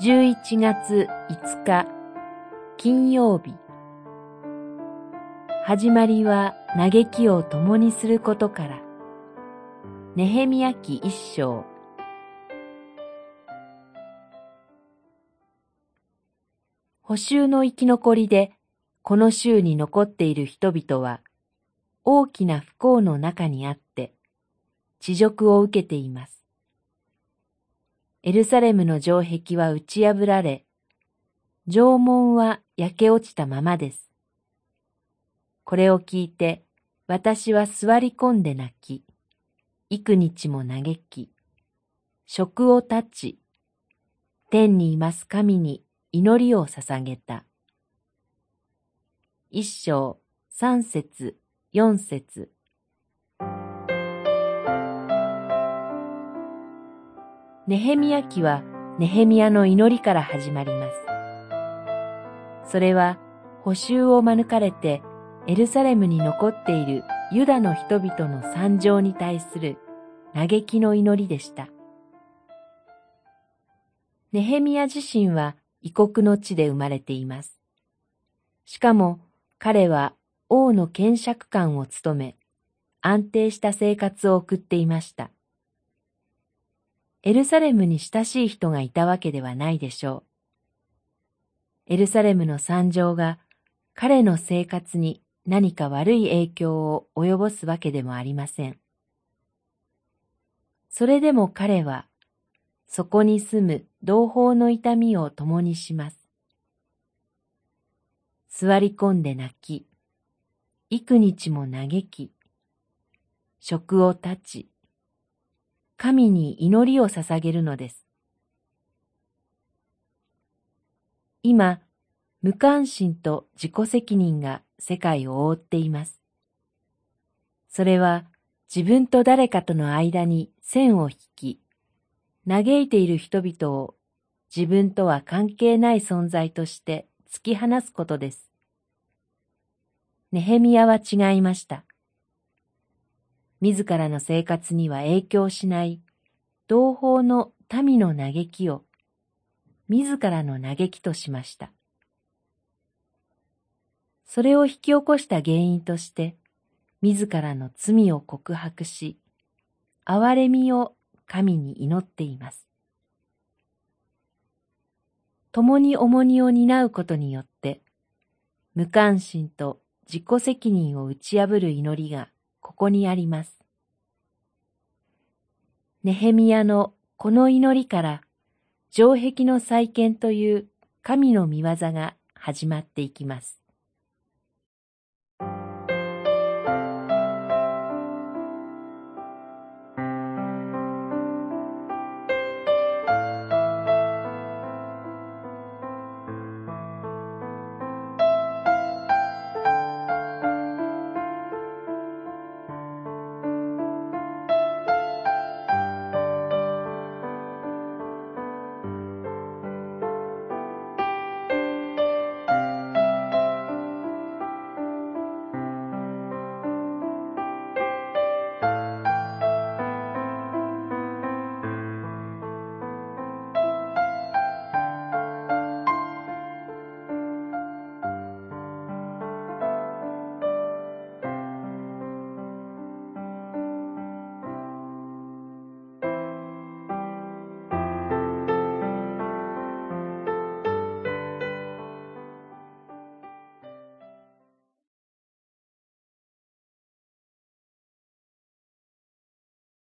11月5日金曜日。始まりは嘆きを共にすることから。ネヘミヤ記一章。補修の生き残りでこの州に残っている人々は大きな不幸の中にあって地辱を受けています。エルサレムの城壁は打ち破られ、城門は焼け落ちたままです。これを聞いて、私は座り込んで泣き、幾日も嘆き、食を断ち、天にいます神に祈りを捧げた。一章、三節、四節。ネヘミヤ記はネヘミヤの祈りから始まります。それは補修を免れてエルサレムに残っているユダの人々の惨状に対する嘆きの祈りでした。ネヘミヤ自身は異国の地で生まれています。しかも彼は王の検釈官を務め、安定した生活を送っていました。エルサレムに親しい人がいたわけではないでしょう。エルサレムの惨状が彼の生活に何か悪い影響を及ぼすわけでもありません。それでも彼は、そこに住む同胞の痛みを共にします。座り込んで泣き、幾日も嘆き、食を断ち、神に祈りを捧げるのです。今、無関心と自己責任が世界を覆っています。それは自分と誰かとの間に線を引き、嘆いている人々を自分とは関係ない存在として突き放すことです。ネヘミヤは違いました。自らの生活には影響しない同胞の民の嘆きを自らの嘆きとしました。それを引き起こした原因として、自らの罪を告白し、憐れみを神に祈っています。共に重荷を担うことによって、無関心と自己責任を打ち破る祈りがここにあります。ネヘミヤのこの祈りから城壁の再建という神の見業が始まっていきます。